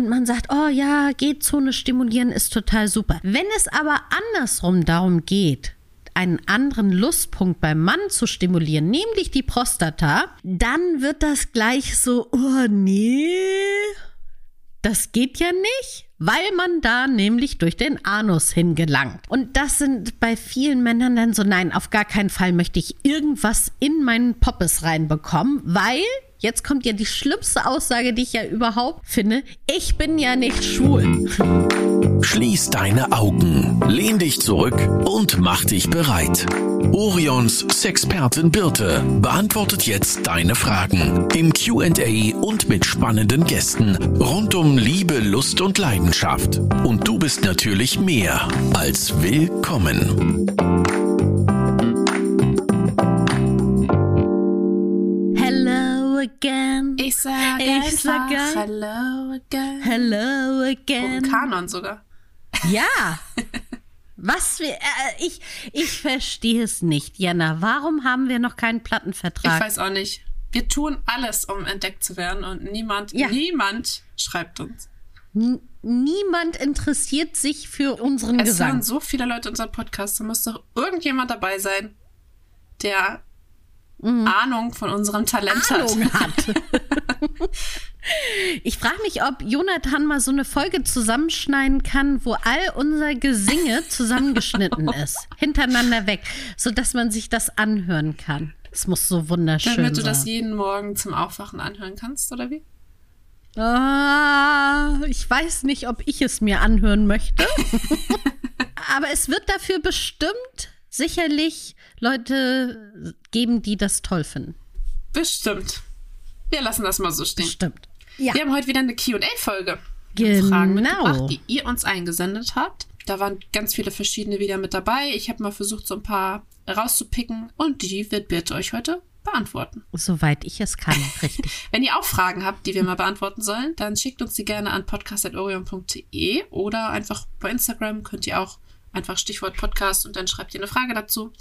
und man sagt, oh ja, G-Zone stimulieren ist total super. Wenn es aber andersrum darum geht, einen anderen Lustpunkt beim Mann zu stimulieren, nämlich die Prostata, dann wird das gleich so, oh nee, das geht ja nicht, weil man da nämlich durch den Anus hingelangt. Und das sind bei vielen Männern dann so, nein, auf gar keinen Fall möchte ich irgendwas in meinen Poppes reinbekommen, weil Jetzt kommt ja die schlimmste Aussage, die ich ja überhaupt finde. Ich bin ja nicht schwul. Schließ deine Augen, lehn dich zurück und mach dich bereit. Orions Sexpertin Birte beantwortet jetzt deine Fragen im QA und mit spannenden Gästen rund um Liebe, Lust und Leidenschaft. Und du bist natürlich mehr als willkommen. Again. Ich sage ich sag Hello again. Hello again. Oh, Kanon sogar. Ja. Was wir, äh, ich, ich verstehe es nicht, Jana. Warum haben wir noch keinen Plattenvertrag? Ich weiß auch nicht. Wir tun alles, um entdeckt zu werden und niemand, ja. niemand schreibt uns. N niemand interessiert sich für unseren es Gesang. Es hören so viele Leute unseren Podcast. Da muss doch irgendjemand dabei sein, der mhm. Ahnung von unserem Talent Ahnung hat. hat. ich frage mich, ob Jonathan mal so eine Folge zusammenschneiden kann, wo all unser Gesinge zusammengeschnitten ist, hintereinander weg, sodass man sich das anhören kann. Es muss so wunderschön sein. Damit du das jeden Morgen zum Aufwachen anhören kannst, oder wie? Ah, ich weiß nicht, ob ich es mir anhören möchte. Aber es wird dafür bestimmt sicherlich Leute geben, die das toll finden. Bestimmt. Wir lassen das mal so stehen. Bestimmt. Ja. Wir haben heute wieder eine QA-Folge. Genau. Fragen mitgebracht, die ihr uns eingesendet habt. Da waren ganz viele verschiedene wieder mit dabei. Ich habe mal versucht, so ein paar rauszupicken und die wird Birte euch heute beantworten. Soweit ich es kann, richtig. Wenn ihr auch Fragen habt, die wir mal beantworten sollen, dann schickt uns die gerne an podcast.orion.de oder einfach bei Instagram könnt ihr auch einfach Stichwort Podcast und dann schreibt ihr eine Frage dazu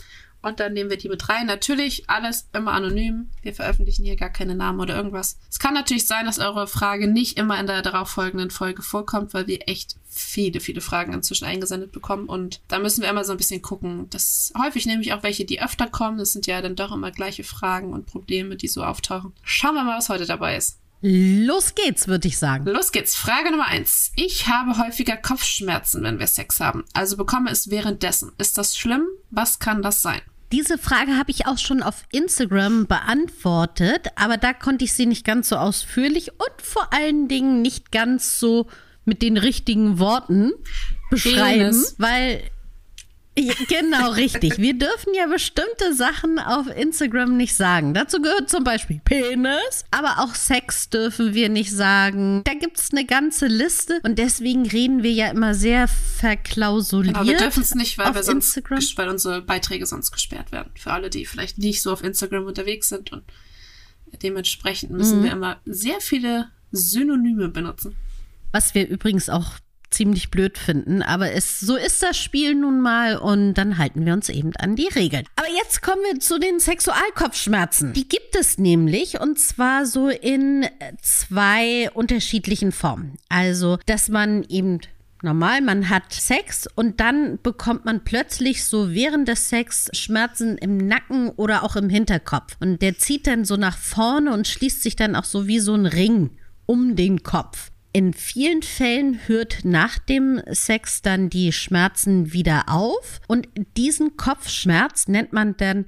und dann nehmen wir die mit rein. Natürlich alles immer anonym. Wir veröffentlichen hier gar keine Namen oder irgendwas. Es kann natürlich sein, dass eure Frage nicht immer in der darauffolgenden Folge vorkommt, weil wir echt viele, viele Fragen inzwischen eingesendet bekommen. Und da müssen wir immer so ein bisschen gucken. Das häufig nämlich auch welche, die öfter kommen. Das sind ja dann doch immer gleiche Fragen und Probleme, die so auftauchen. Schauen wir mal, was heute dabei ist. Los geht's, würde ich sagen. Los geht's. Frage Nummer eins. Ich habe häufiger Kopfschmerzen, wenn wir Sex haben. Also bekomme es währenddessen. Ist das schlimm? Was kann das sein? Diese Frage habe ich auch schon auf Instagram beantwortet, aber da konnte ich sie nicht ganz so ausführlich und vor allen Dingen nicht ganz so mit den richtigen Worten beschreiben, Penis. weil ja, genau, richtig. Wir dürfen ja bestimmte Sachen auf Instagram nicht sagen. Dazu gehört zum Beispiel Penis, aber auch Sex dürfen wir nicht sagen. Da gibt es eine ganze Liste und deswegen reden wir ja immer sehr verklausuliert. Aber wir dürfen es nicht, weil, wir sonst, Instagram. weil unsere Beiträge sonst gesperrt werden. Für alle, die vielleicht nicht so auf Instagram unterwegs sind und dementsprechend müssen mhm. wir immer sehr viele Synonyme benutzen. Was wir übrigens auch ziemlich blöd finden. Aber es, so ist das Spiel nun mal und dann halten wir uns eben an die Regeln. Aber jetzt kommen wir zu den Sexualkopfschmerzen. Die gibt es nämlich und zwar so in zwei unterschiedlichen Formen. Also, dass man eben normal, man hat Sex und dann bekommt man plötzlich so während des Sex Schmerzen im Nacken oder auch im Hinterkopf. Und der zieht dann so nach vorne und schließt sich dann auch so wie so ein Ring um den Kopf. In vielen Fällen hört nach dem Sex dann die Schmerzen wieder auf und diesen Kopfschmerz nennt man dann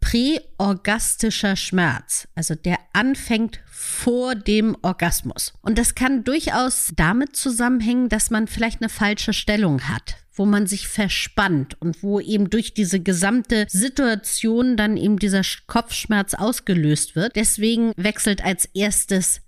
präorgastischer Schmerz, also der anfängt vor dem Orgasmus. Und das kann durchaus damit zusammenhängen, dass man vielleicht eine falsche Stellung hat, wo man sich verspannt und wo eben durch diese gesamte Situation dann eben dieser Kopfschmerz ausgelöst wird. Deswegen wechselt als erstes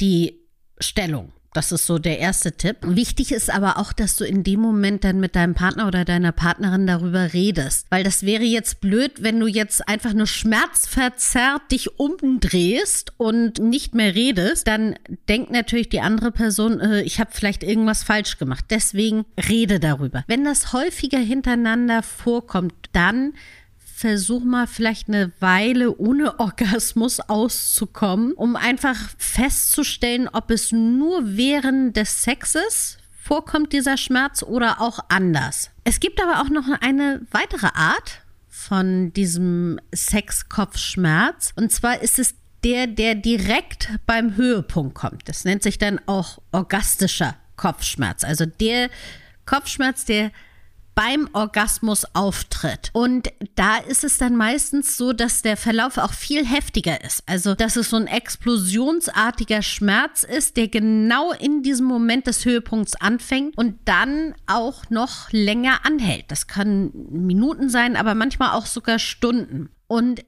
die Stellung. Das ist so der erste Tipp. Wichtig ist aber auch, dass du in dem Moment dann mit deinem Partner oder deiner Partnerin darüber redest. Weil das wäre jetzt blöd, wenn du jetzt einfach nur schmerzverzerrt dich umdrehst und nicht mehr redest. Dann denkt natürlich die andere Person, äh, ich habe vielleicht irgendwas falsch gemacht. Deswegen rede darüber. Wenn das häufiger hintereinander vorkommt, dann versuch mal vielleicht eine Weile ohne Orgasmus auszukommen, um einfach festzustellen, ob es nur während des Sexes vorkommt, dieser Schmerz, oder auch anders. Es gibt aber auch noch eine weitere Art von diesem Sexkopfschmerz. Und zwar ist es der, der direkt beim Höhepunkt kommt. Das nennt sich dann auch orgastischer Kopfschmerz. Also der Kopfschmerz, der beim Orgasmus auftritt. Und da ist es dann meistens so, dass der Verlauf auch viel heftiger ist. Also, dass es so ein explosionsartiger Schmerz ist, der genau in diesem Moment des Höhepunkts anfängt und dann auch noch länger anhält. Das kann Minuten sein, aber manchmal auch sogar Stunden. Und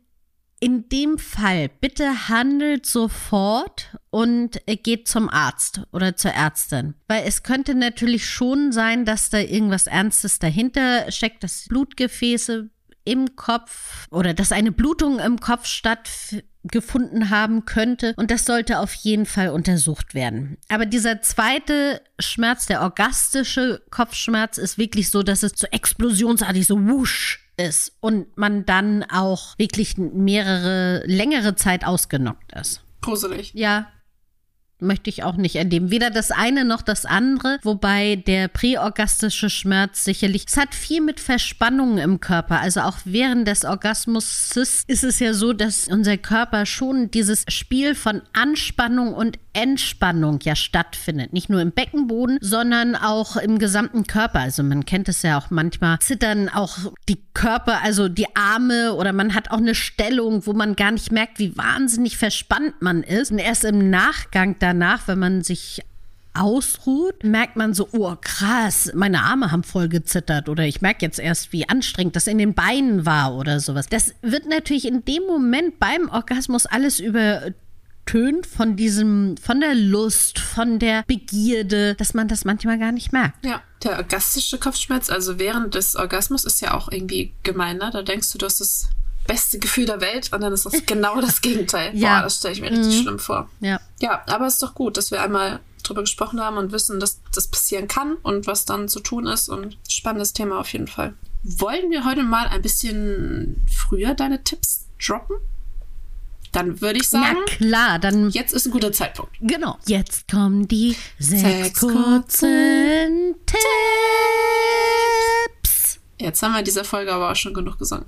in dem Fall bitte handelt sofort und geht zum Arzt oder zur Ärztin. Weil es könnte natürlich schon sein, dass da irgendwas Ernstes dahinter steckt, dass Blutgefäße im Kopf oder dass eine Blutung im Kopf stattgefunden haben könnte. Und das sollte auf jeden Fall untersucht werden. Aber dieser zweite Schmerz, der orgastische Kopfschmerz, ist wirklich so, dass es so explosionsartig so wusch ist und man dann auch wirklich mehrere, längere Zeit ausgenockt ist. Gruselig. Ja, möchte ich auch nicht erleben. Weder das eine noch das andere, wobei der präorgastische Schmerz sicherlich, es hat viel mit Verspannungen im Körper. Also auch während des Orgasmus ist es ja so, dass unser Körper schon dieses Spiel von Anspannung und Entspannung ja stattfindet. Nicht nur im Beckenboden, sondern auch im gesamten Körper. Also man kennt es ja auch manchmal, zittern auch die Körper, also die Arme oder man hat auch eine Stellung, wo man gar nicht merkt, wie wahnsinnig verspannt man ist. Und erst im Nachgang danach, wenn man sich ausruht, merkt man so, oh krass, meine Arme haben voll gezittert oder ich merke jetzt erst, wie anstrengend das in den Beinen war oder sowas. Das wird natürlich in dem Moment beim Orgasmus alles über übertönt von diesem, von der Lust, von der Begierde, dass man das manchmal gar nicht merkt. Ja, der orgastische Kopfschmerz, also während des Orgasmus, ist ja auch irgendwie gemeiner. Da denkst du, du hast das beste Gefühl der Welt und dann ist das genau das Gegenteil. ja. Boah, das stelle ich mir richtig mhm. schlimm vor. Ja. Ja, aber es ist doch gut, dass wir einmal drüber gesprochen haben und wissen, dass das passieren kann und was dann zu tun ist und spannendes Thema auf jeden Fall. Wollen wir heute mal ein bisschen früher deine Tipps droppen? Dann würde ich sagen. Na klar, dann. Jetzt ist ein guter Zeitpunkt. Genau. Jetzt kommen die sechs, sechs kurzen Tipps. Jetzt haben wir in dieser Folge aber auch schon genug gesungen.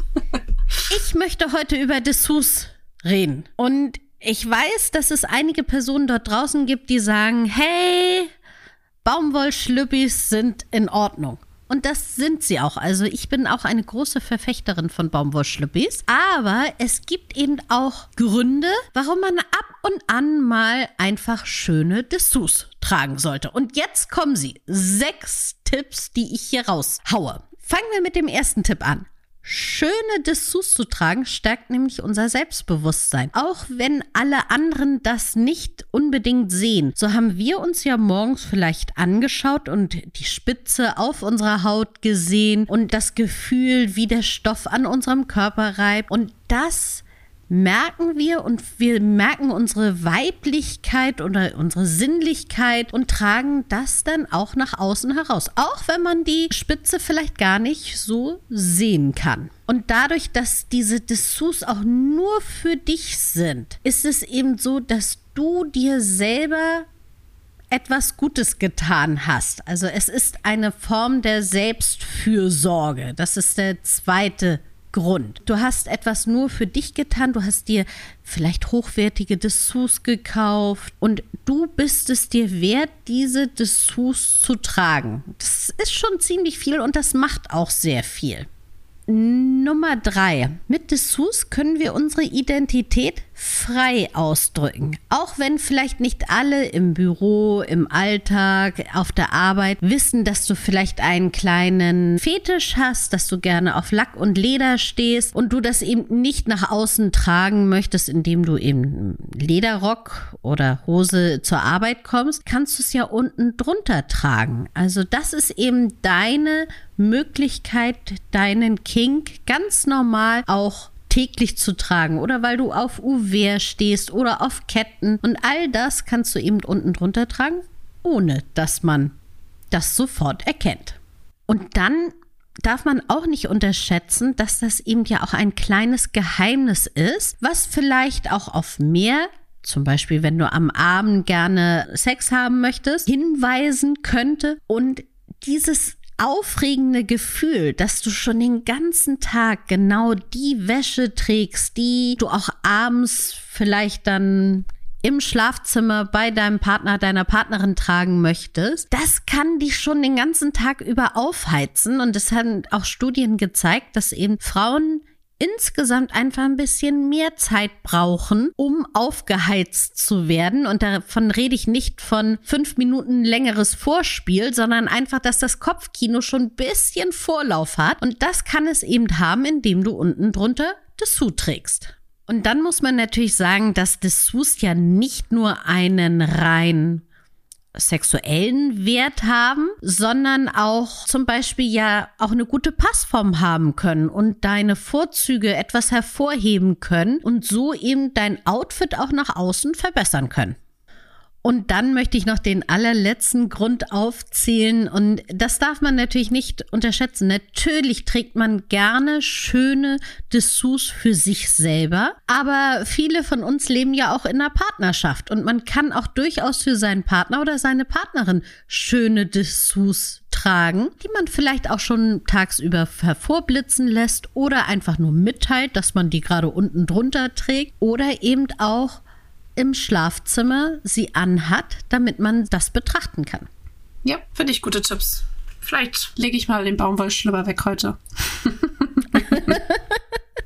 ich möchte heute über Dessous reden. Und ich weiß, dass es einige Personen dort draußen gibt, die sagen, hey, Baumwollschlüppis sind in Ordnung. Und das sind sie auch. Also ich bin auch eine große Verfechterin von Baumwollschlüppis. Aber es gibt eben auch Gründe, warum man ab und an mal einfach schöne Dessous tragen sollte. Und jetzt kommen sie. Sechs Tipps, die ich hier raushaue. Fangen wir mit dem ersten Tipp an. Schöne Dessous zu tragen stärkt nämlich unser Selbstbewusstsein. Auch wenn alle anderen das nicht unbedingt sehen. So haben wir uns ja morgens vielleicht angeschaut und die Spitze auf unserer Haut gesehen und das Gefühl, wie der Stoff an unserem Körper reibt. Und das merken wir und wir merken unsere Weiblichkeit oder unsere Sinnlichkeit und tragen das dann auch nach außen heraus. Auch wenn man die Spitze vielleicht gar nicht so sehen kann. Und dadurch, dass diese Dessous auch nur für dich sind, ist es eben so, dass du dir selber etwas Gutes getan hast. Also es ist eine Form der Selbstfürsorge. Das ist der zweite Grund. Du hast etwas nur für dich getan, du hast dir vielleicht hochwertige Dessous gekauft und du bist es dir wert, diese Dessous zu tragen. Das ist schon ziemlich viel und das macht auch sehr viel. Nummer drei. Mit Dessous können wir unsere Identität frei ausdrücken. Auch wenn vielleicht nicht alle im Büro, im Alltag, auf der Arbeit wissen, dass du vielleicht einen kleinen Fetisch hast, dass du gerne auf Lack und Leder stehst und du das eben nicht nach außen tragen möchtest, indem du eben Lederrock oder Hose zur Arbeit kommst, kannst du es ja unten drunter tragen. Also das ist eben deine Möglichkeit, deinen Kink ganz normal auch täglich zu tragen oder weil du auf UW stehst oder auf Ketten und all das kannst du eben unten drunter tragen, ohne dass man das sofort erkennt. Und dann darf man auch nicht unterschätzen, dass das eben ja auch ein kleines Geheimnis ist, was vielleicht auch auf mehr zum Beispiel, wenn du am Abend gerne Sex haben möchtest, hinweisen könnte und dieses aufregende Gefühl, dass du schon den ganzen Tag genau die Wäsche trägst, die du auch abends vielleicht dann im Schlafzimmer bei deinem Partner, deiner Partnerin tragen möchtest, das kann dich schon den ganzen Tag über aufheizen. Und es haben auch Studien gezeigt, dass eben Frauen insgesamt einfach ein bisschen mehr Zeit brauchen, um aufgeheizt zu werden. Und davon rede ich nicht von fünf Minuten längeres Vorspiel, sondern einfach, dass das Kopfkino schon ein bisschen Vorlauf hat. Und das kann es eben haben, indem du unten drunter Dessous trägst. Und dann muss man natürlich sagen, dass Dessous ja nicht nur einen rein sexuellen Wert haben, sondern auch zum Beispiel ja auch eine gute Passform haben können und deine Vorzüge etwas hervorheben können und so eben dein Outfit auch nach außen verbessern können. Und dann möchte ich noch den allerletzten Grund aufzählen. Und das darf man natürlich nicht unterschätzen. Natürlich trägt man gerne schöne Dessous für sich selber. Aber viele von uns leben ja auch in einer Partnerschaft. Und man kann auch durchaus für seinen Partner oder seine Partnerin schöne Dessous tragen, die man vielleicht auch schon tagsüber hervorblitzen lässt oder einfach nur mitteilt, dass man die gerade unten drunter trägt oder eben auch im Schlafzimmer sie anhat, damit man das betrachten kann. Ja, finde ich gute Tipps. Vielleicht lege ich mal den Baumwollschlüpper weg heute.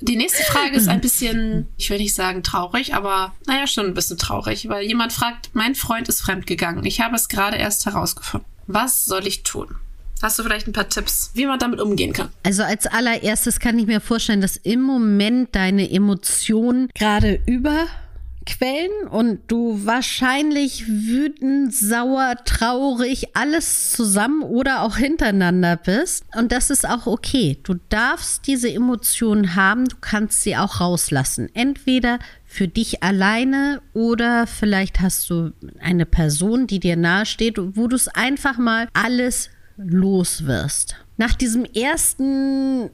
Die nächste Frage ist ein bisschen, ich will nicht sagen traurig, aber naja, schon ein bisschen traurig, weil jemand fragt, mein Freund ist fremdgegangen. Ich habe es gerade erst herausgefunden. Was soll ich tun? Hast du vielleicht ein paar Tipps, wie man damit umgehen kann? Also als allererstes kann ich mir vorstellen, dass im Moment deine Emotionen gerade über Quellen und du wahrscheinlich wütend, sauer, traurig, alles zusammen oder auch hintereinander bist. Und das ist auch okay. Du darfst diese Emotionen haben, du kannst sie auch rauslassen. Entweder für dich alleine oder vielleicht hast du eine Person, die dir nahesteht, wo du es einfach mal alles los wirst. Nach diesem ersten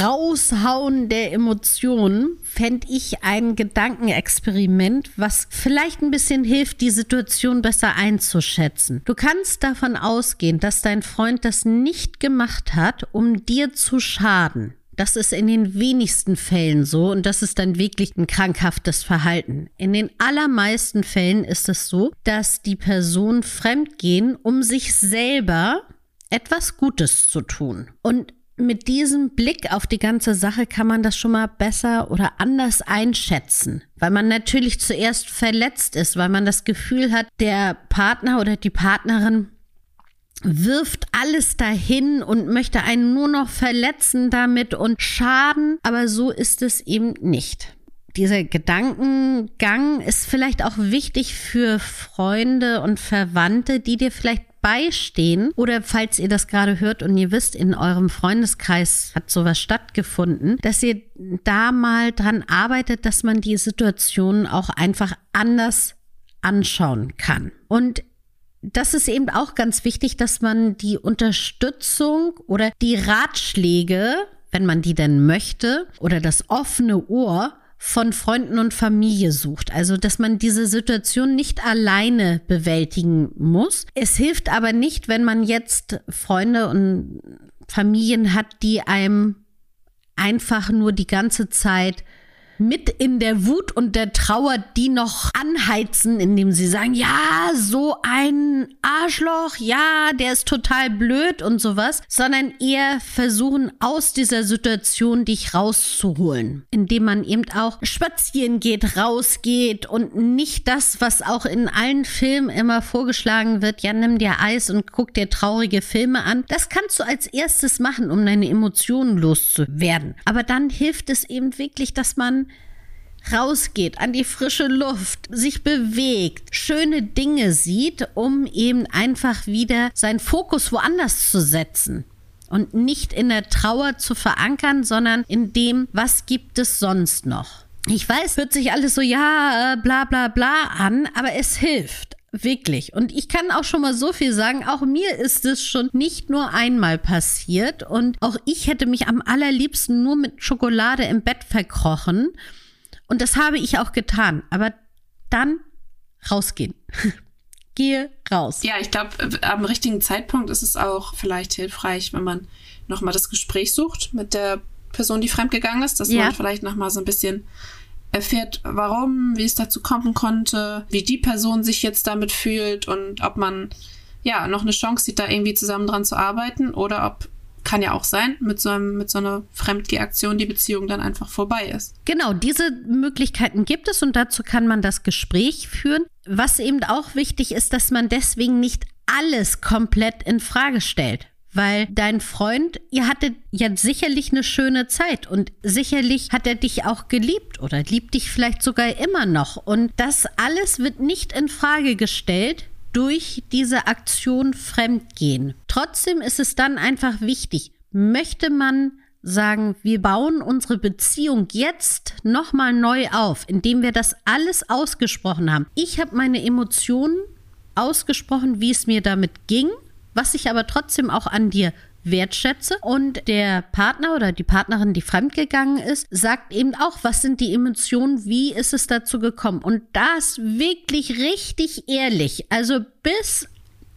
Raushauen der Emotionen fände ich ein Gedankenexperiment, was vielleicht ein bisschen hilft, die Situation besser einzuschätzen. Du kannst davon ausgehen, dass dein Freund das nicht gemacht hat, um dir zu schaden. Das ist in den wenigsten Fällen so und das ist dann wirklich ein krankhaftes Verhalten. In den allermeisten Fällen ist es so, dass die Personen fremdgehen, um sich selber etwas Gutes zu tun. Und mit diesem Blick auf die ganze Sache kann man das schon mal besser oder anders einschätzen, weil man natürlich zuerst verletzt ist, weil man das Gefühl hat, der Partner oder die Partnerin wirft alles dahin und möchte einen nur noch verletzen damit und schaden, aber so ist es eben nicht. Dieser Gedankengang ist vielleicht auch wichtig für Freunde und Verwandte, die dir vielleicht beistehen oder falls ihr das gerade hört und ihr wisst, in eurem Freundeskreis hat sowas stattgefunden, dass ihr da mal dran arbeitet, dass man die Situation auch einfach anders anschauen kann. Und das ist eben auch ganz wichtig, dass man die Unterstützung oder die Ratschläge, wenn man die denn möchte, oder das offene Ohr von Freunden und Familie sucht. Also, dass man diese Situation nicht alleine bewältigen muss. Es hilft aber nicht, wenn man jetzt Freunde und Familien hat, die einem einfach nur die ganze Zeit mit in der Wut und der Trauer die noch anheizen, indem sie sagen, ja, so ein Arschloch, ja, der ist total blöd und sowas, sondern eher versuchen aus dieser Situation dich rauszuholen, indem man eben auch spazieren geht, rausgeht und nicht das, was auch in allen Filmen immer vorgeschlagen wird, ja, nimm dir Eis und guck dir traurige Filme an. Das kannst du als erstes machen, um deine Emotionen loszuwerden. Aber dann hilft es eben wirklich, dass man rausgeht an die frische Luft, sich bewegt, schöne Dinge sieht, um eben einfach wieder seinen Fokus woanders zu setzen und nicht in der Trauer zu verankern, sondern in dem, was gibt es sonst noch. Ich weiß, hört sich alles so ja, äh, bla bla bla an, aber es hilft. Wirklich. Und ich kann auch schon mal so viel sagen, auch mir ist es schon nicht nur einmal passiert. Und auch ich hätte mich am allerliebsten nur mit Schokolade im Bett verkrochen. Und das habe ich auch getan. Aber dann rausgehen. Gehe raus. Ja, ich glaube, am richtigen Zeitpunkt ist es auch vielleicht hilfreich, wenn man nochmal das Gespräch sucht mit der Person, die fremdgegangen ist, dass ja. man vielleicht nochmal so ein bisschen erfährt, warum, wie es dazu kommen konnte, wie die Person sich jetzt damit fühlt und ob man ja noch eine Chance sieht, da irgendwie zusammen dran zu arbeiten oder ob kann ja auch sein, mit so, einem, mit so einer Fremdgehaktion die Beziehung dann einfach vorbei ist. Genau, diese Möglichkeiten gibt es und dazu kann man das Gespräch führen. Was eben auch wichtig ist, dass man deswegen nicht alles komplett in Frage stellt weil dein Freund, ihr hattet ja sicherlich eine schöne Zeit und sicherlich hat er dich auch geliebt oder liebt dich vielleicht sogar immer noch. Und das alles wird nicht in Frage gestellt durch diese Aktion Fremdgehen. Trotzdem ist es dann einfach wichtig, möchte man sagen, wir bauen unsere Beziehung jetzt nochmal neu auf, indem wir das alles ausgesprochen haben. Ich habe meine Emotionen ausgesprochen, wie es mir damit ging was ich aber trotzdem auch an dir wertschätze. Und der Partner oder die Partnerin, die fremdgegangen ist, sagt eben auch, was sind die Emotionen, wie ist es dazu gekommen. Und das wirklich richtig ehrlich, also bis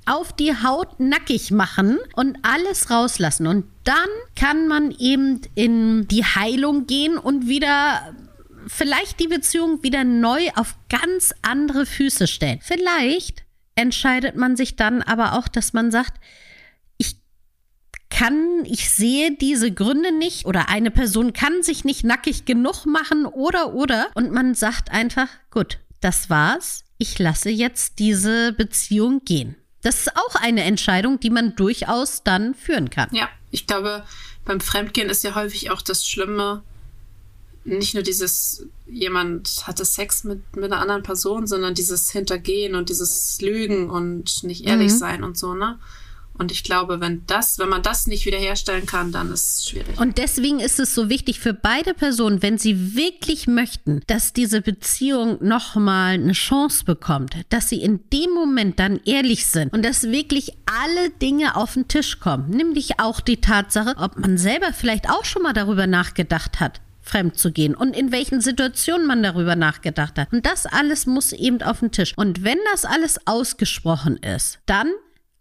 auf die Haut nackig machen und alles rauslassen. Und dann kann man eben in die Heilung gehen und wieder vielleicht die Beziehung wieder neu auf ganz andere Füße stellen. Vielleicht entscheidet man sich dann aber auch, dass man sagt, kann, ich sehe diese Gründe nicht oder eine Person kann sich nicht nackig genug machen oder oder und man sagt einfach, gut, das war's, ich lasse jetzt diese Beziehung gehen. Das ist auch eine Entscheidung, die man durchaus dann führen kann. Ja, ich glaube, beim Fremdgehen ist ja häufig auch das Schlimme, nicht nur dieses, jemand hatte Sex mit, mit einer anderen Person, sondern dieses Hintergehen und dieses Lügen und nicht ehrlich mhm. sein und so, ne? Und ich glaube, wenn das, wenn man das nicht wiederherstellen kann, dann ist es schwierig. Und deswegen ist es so wichtig für beide Personen, wenn sie wirklich möchten, dass diese Beziehung nochmal eine Chance bekommt, dass sie in dem Moment dann ehrlich sind und dass wirklich alle Dinge auf den Tisch kommen. Nämlich auch die Tatsache, ob man selber vielleicht auch schon mal darüber nachgedacht hat, fremd zu gehen und in welchen Situationen man darüber nachgedacht hat. Und das alles muss eben auf den Tisch. Und wenn das alles ausgesprochen ist, dann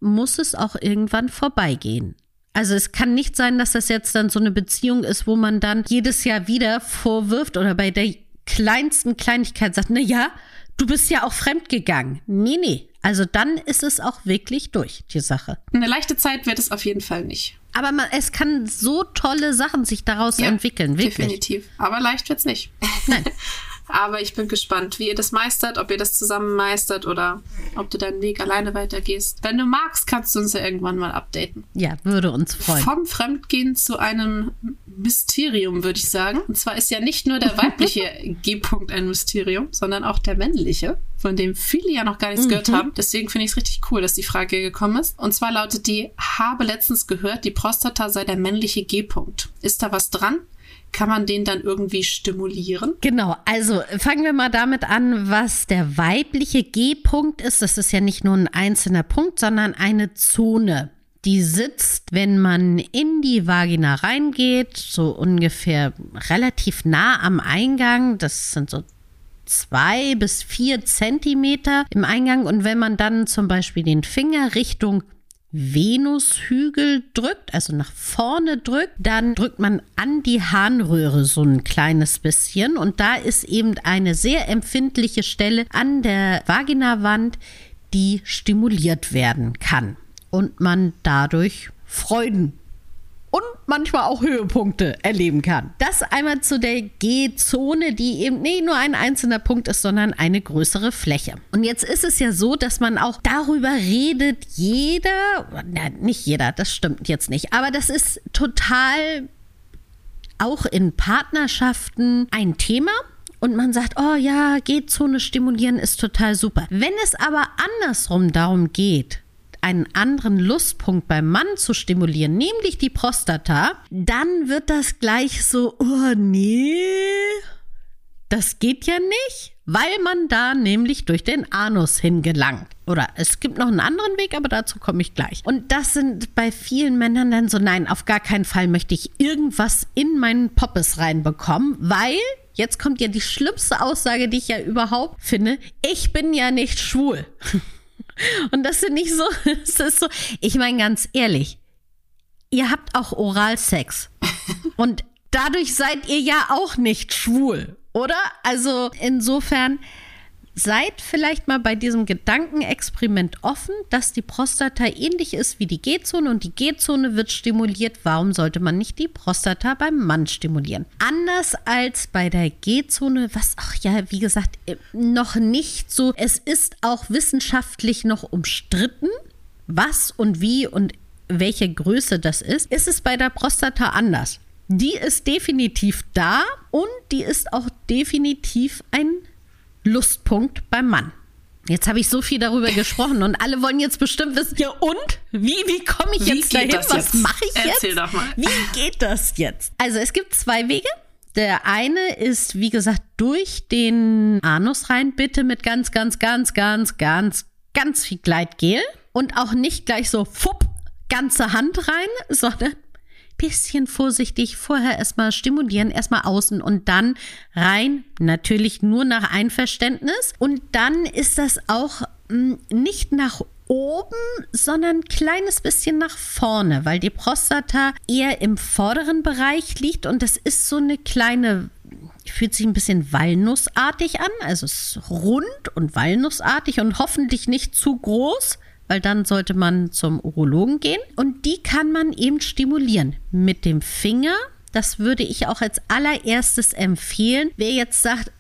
muss es auch irgendwann vorbeigehen. Also es kann nicht sein, dass das jetzt dann so eine Beziehung ist, wo man dann jedes Jahr wieder vorwirft oder bei der kleinsten Kleinigkeit sagt, na ja, du bist ja auch fremd gegangen. Nee, nee. Also dann ist es auch wirklich durch, die Sache. Eine leichte Zeit wird es auf jeden Fall nicht. Aber man, es kann so tolle Sachen sich daraus ja, entwickeln, wirklich. Definitiv. Aber leicht wird's nicht. Nein. Aber ich bin gespannt, wie ihr das meistert, ob ihr das zusammen meistert oder ob du deinen Weg alleine weitergehst. Wenn du magst, kannst du uns ja irgendwann mal updaten. Ja, würde uns freuen. Vom Fremdgehen zu einem Mysterium, würde ich sagen. Und zwar ist ja nicht nur der weibliche G-Punkt ein Mysterium, sondern auch der männliche, von dem viele ja noch gar nichts mhm. gehört haben. Deswegen finde ich es richtig cool, dass die Frage gekommen ist. Und zwar lautet die, habe letztens gehört, die Prostata sei der männliche G-Punkt. Ist da was dran? Kann man den dann irgendwie stimulieren? Genau, also fangen wir mal damit an, was der weibliche G-Punkt ist. Das ist ja nicht nur ein einzelner Punkt, sondern eine Zone. Die sitzt, wenn man in die Vagina reingeht, so ungefähr relativ nah am Eingang. Das sind so zwei bis vier Zentimeter im Eingang. Und wenn man dann zum Beispiel den Finger Richtung Venushügel drückt, also nach vorne drückt, dann drückt man an die Harnröhre so ein kleines bisschen. Und da ist eben eine sehr empfindliche Stelle an der Vaginawand, die stimuliert werden kann und man dadurch Freuden und manchmal auch Höhepunkte erleben kann. Das einmal zu der G-Zone, die eben nicht nur ein einzelner Punkt ist, sondern eine größere Fläche. Und jetzt ist es ja so, dass man auch darüber redet, jeder, na, nicht jeder, das stimmt jetzt nicht, aber das ist total auch in Partnerschaften ein Thema. Und man sagt, oh ja, G-Zone stimulieren ist total super. Wenn es aber andersrum darum geht, einen anderen Lustpunkt beim Mann zu stimulieren, nämlich die Prostata, dann wird das gleich so, oh nee, das geht ja nicht, weil man da nämlich durch den Anus hingelangt. Oder es gibt noch einen anderen Weg, aber dazu komme ich gleich. Und das sind bei vielen Männern dann so, nein, auf gar keinen Fall möchte ich irgendwas in meinen Poppes reinbekommen, weil jetzt kommt ja die schlimmste Aussage, die ich ja überhaupt finde. Ich bin ja nicht schwul. Und das sind nicht so, das ist so, ich meine ganz ehrlich, ihr habt auch Oralsex. Und dadurch seid ihr ja auch nicht schwul, oder? Also insofern seid vielleicht mal bei diesem Gedankenexperiment offen, dass die Prostata ähnlich ist wie die G-Zone und die G-Zone wird stimuliert. Warum sollte man nicht die Prostata beim Mann stimulieren? Anders als bei der G-Zone, was auch ja, wie gesagt, noch nicht so, es ist auch wissenschaftlich noch umstritten, was und wie und welche Größe das ist, ist es bei der Prostata anders. Die ist definitiv da und die ist auch definitiv ein Lustpunkt beim Mann. Jetzt habe ich so viel darüber gesprochen und alle wollen jetzt bestimmt wissen, ja und? Wie, wie komme ich jetzt dahin? Was mache ich jetzt? Erzähl doch mal. Wie geht das jetzt? Also es gibt zwei Wege. Der eine ist, wie gesagt, durch den Anus rein, bitte mit ganz, ganz, ganz, ganz, ganz, ganz viel Gleitgel und auch nicht gleich so fupp ganze Hand rein, sondern bisschen vorsichtig vorher erstmal stimulieren, erstmal außen und dann rein. Natürlich nur nach Einverständnis. Und dann ist das auch mh, hm, nicht nach oben, sondern ein kleines bisschen nach vorne, weil die Prostata eher im vorderen Bereich liegt und das ist so eine kleine fühlt sich ein bisschen walnussartig an, also es ist rund und walnussartig und hoffentlich nicht zu groß weil dann sollte man zum Urologen gehen. Und die kann man eben stimulieren mit dem Finger das würde ich auch als allererstes empfehlen. Wer jetzt sagt,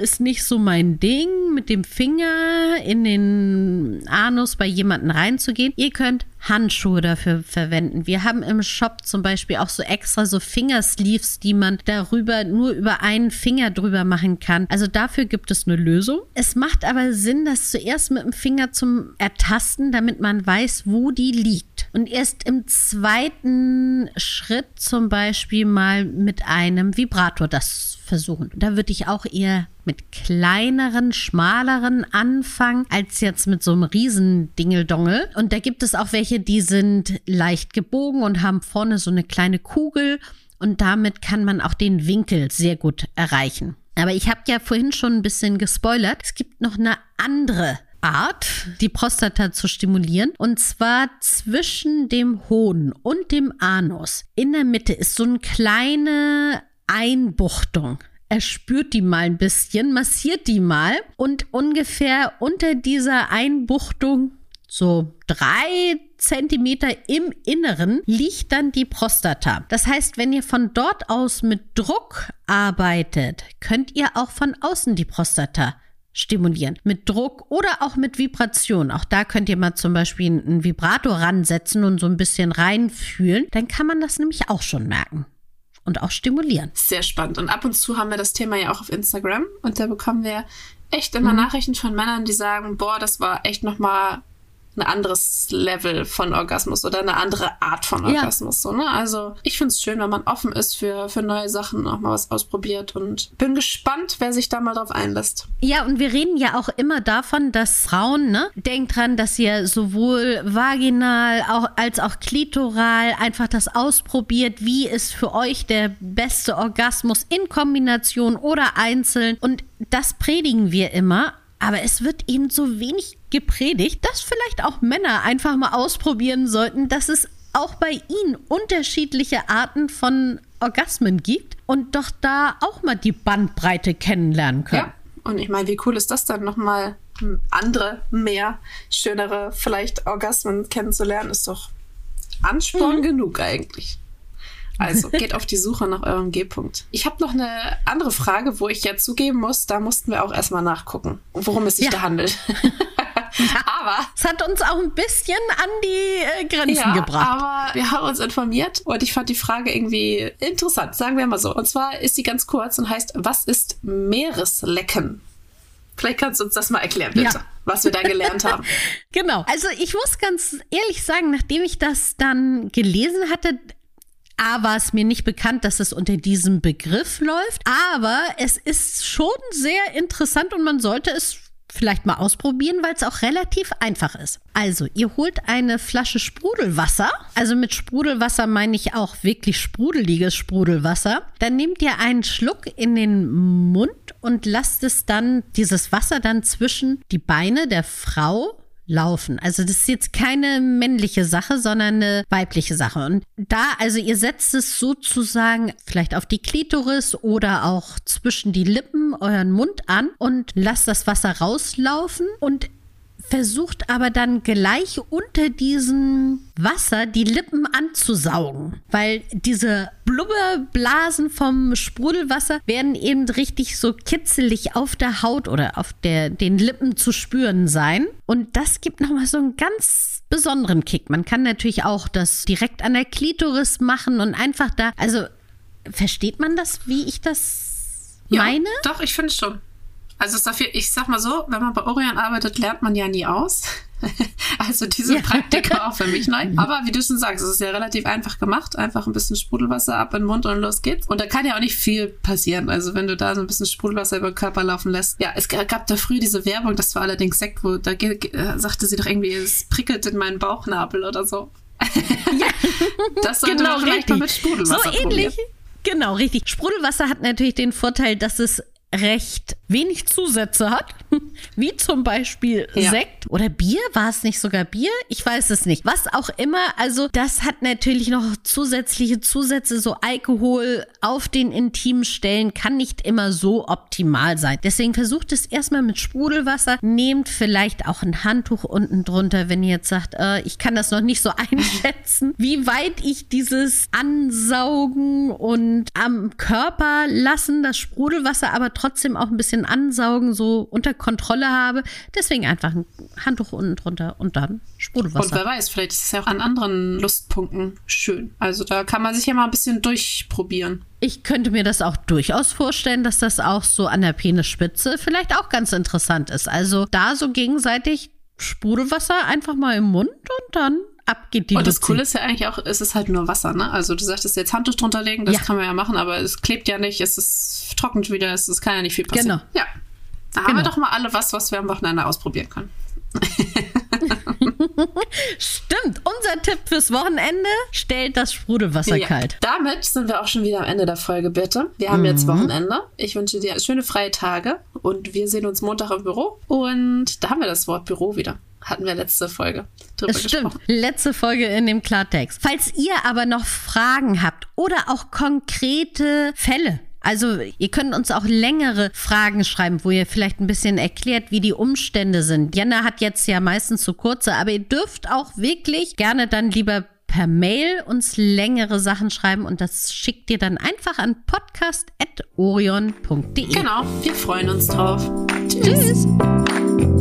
ist nicht so mein Ding, mit dem Finger in den Anus bei jemandem reinzugehen, ihr könnt Handschuhe dafür verwenden. Wir haben im Shop zum Beispiel auch so extra so Fingersleeves, die man darüber nur über einen Finger drüber machen kann. Also dafür gibt es eine Lösung. Es macht aber Sinn, das zuerst mit dem Finger zum Ertasten, damit man weiß, wo die liegt. Und erst im zweiten Schritt zum Beispiel mal mit einem Vibrator das versuchen. Da würde ich auch eher mit kleineren, schmaleren anfangen, als jetzt mit so einem riesen Dingeldongel. Und da gibt es auch welche, die sind leicht gebogen und haben vorne so eine kleine Kugel. Und damit kann man auch den Winkel sehr gut erreichen. Aber ich habe ja vorhin schon ein bisschen gespoilert. Es gibt noch eine andere Art, die Prostata zu stimulieren. Und zwar zwischen dem Hoden und dem Anus. In der Mitte ist so eine kleine Einbuchtung. Er spürt die mal ein bisschen, massiert die mal und ungefähr unter dieser Einbuchtung so drei Zentimeter im Inneren liegt dann die Prostata. Das heißt, wenn ihr von dort aus mit Druck arbeitet, könnt ihr auch von außen die Prostata stimulieren. Mit Druck oder auch mit Vibration. Auch da könnt ihr mal zum Beispiel einen Vibrator ransetzen und so ein bisschen reinfühlen. Dann kann man das nämlich auch schon merken und auch stimulieren. Sehr spannend. Und ab und zu haben wir das Thema ja auch auf Instagram und da bekommen wir echt immer mhm. Nachrichten von Männern, die sagen, boah, das war echt nochmal ein anderes Level von Orgasmus oder eine andere Art von Orgasmus. Ja. So, ne? Also ich finde es schön, wenn man offen ist für, für neue Sachen, auch mal was ausprobiert und bin gespannt, wer sich da mal drauf einlässt. Ja, und wir reden ja auch immer davon, dass Frauen, ne, denkt dran, dass ihr sowohl vaginal auch, als auch klitoral einfach das ausprobiert, wie ist für euch der beste Orgasmus in Kombination oder einzeln. Und das predigen wir immer. Aber es wird eben so wenig gepredigt, dass vielleicht auch Männer einfach mal ausprobieren sollten, dass es auch bei ihnen unterschiedliche Arten von Orgasmen gibt und doch da auch mal die Bandbreite kennenlernen können. Ja. Und ich meine, wie cool ist das dann nochmal andere, mehr, schönere, vielleicht Orgasmen kennenzulernen, ist doch Ansporn mhm. genug eigentlich. Also geht auf die Suche nach eurem G-Punkt. Ich habe noch eine andere Frage, wo ich jetzt zugeben muss, da mussten wir auch erstmal nachgucken, worum es sich ja. da handelt. aber es hat uns auch ein bisschen an die äh, Grenzen ja, gebracht. Aber wir haben uns informiert und ich fand die Frage irgendwie interessant, sagen wir mal so. Und zwar ist sie ganz kurz und heißt, was ist Meereslecken? Vielleicht kannst du uns das mal erklären, bitte, ja. was wir da gelernt haben. genau. Also ich muss ganz ehrlich sagen, nachdem ich das dann gelesen hatte, A war es mir nicht bekannt, dass es unter diesem Begriff läuft, aber es ist schon sehr interessant und man sollte es vielleicht mal ausprobieren, weil es auch relativ einfach ist. Also, ihr holt eine Flasche Sprudelwasser. Also mit Sprudelwasser meine ich auch wirklich sprudeliges Sprudelwasser. Dann nehmt ihr einen Schluck in den Mund und lasst es dann, dieses Wasser dann zwischen die Beine der Frau laufen. Also das ist jetzt keine männliche Sache, sondern eine weibliche Sache. Und da, also ihr setzt es sozusagen vielleicht auf die Klitoris oder auch zwischen die Lippen, euren Mund an und lasst das Wasser rauslaufen und versucht aber dann gleich unter diesem Wasser die Lippen anzusaugen, weil diese Blubberblasen vom Sprudelwasser werden eben richtig so kitzelig auf der Haut oder auf der, den Lippen zu spüren sein. Und das gibt nochmal so einen ganz besonderen Kick. Man kann natürlich auch das direkt an der Klitoris machen und einfach da, also versteht man das, wie ich das meine? Ja, doch, ich finde es schon. Also dafür, ich sag mal so, wenn man bei Orion arbeitet, lernt man ja nie aus. also diese ja. Praktik war auch für mich neu. Aber wie du schon sagst, es ist ja relativ einfach gemacht. Einfach ein bisschen Sprudelwasser ab in den Mund und los geht's. Und da kann ja auch nicht viel passieren. Also wenn du da so ein bisschen Sprudelwasser über den Körper laufen lässt. Ja, es gab da früh diese Werbung, das war allerdings Sekt, wo da äh, sagte sie doch irgendwie, es prickelt in meinen Bauchnabel oder so. ja, das sollte genau, man vielleicht richtig. mal mit Sprudelwasser So ähnlich. Probieren. Genau, richtig. Sprudelwasser hat natürlich den Vorteil, dass es recht wenig Zusätze hat, wie zum Beispiel ja. Sekt oder Bier. War es nicht sogar Bier? Ich weiß es nicht. Was auch immer. Also das hat natürlich noch zusätzliche Zusätze. So Alkohol auf den intimen Stellen kann nicht immer so optimal sein. Deswegen versucht es erstmal mit Sprudelwasser. Nehmt vielleicht auch ein Handtuch unten drunter, wenn ihr jetzt sagt, äh, ich kann das noch nicht so einschätzen, wie weit ich dieses Ansaugen und am Körper lassen, das Sprudelwasser aber trotzdem auch ein bisschen bisschen ansaugen so unter Kontrolle habe. Deswegen einfach ein Handtuch unten drunter und dann Sprudelwasser. Und wer weiß, vielleicht ist es ja auch an anderen Lustpunkten schön. Also da kann man sich ja mal ein bisschen durchprobieren. Ich könnte mir das auch durchaus vorstellen, dass das auch so an der Penisspitze vielleicht auch ganz interessant ist. Also da so gegenseitig Sprudelwasser einfach mal im Mund und dann ab geht die Und das Coole ist ja eigentlich auch, es ist halt nur Wasser, ne? Also du sagtest jetzt Handtuch drunter legen, das ja. kann man ja machen, aber es klebt ja nicht, es ist trocknet wieder, es, es kann ja nicht viel passieren. Genau. Ja. Da genau. haben wir genau. doch mal alle was, was wir am Wochenende ausprobieren können. Stimmt. Unser Tipp fürs Wochenende: stellt das Sprudelwasser ja. kalt. Damit sind wir auch schon wieder am Ende der Folge, bitte. Wir haben mhm. jetzt Wochenende. Ich wünsche dir schöne freie Tage und wir sehen uns Montag im Büro. Und da haben wir das Wort Büro wieder hatten wir letzte Folge drüber das stimmt. Gesprochen. Letzte Folge in dem Klartext. Falls ihr aber noch Fragen habt oder auch konkrete Fälle, also ihr könnt uns auch längere Fragen schreiben, wo ihr vielleicht ein bisschen erklärt, wie die Umstände sind. Jenna hat jetzt ja meistens so kurze, aber ihr dürft auch wirklich gerne dann lieber per Mail uns längere Sachen schreiben und das schickt ihr dann einfach an podcast.orion.de. Genau, wir freuen uns drauf. Tschüss.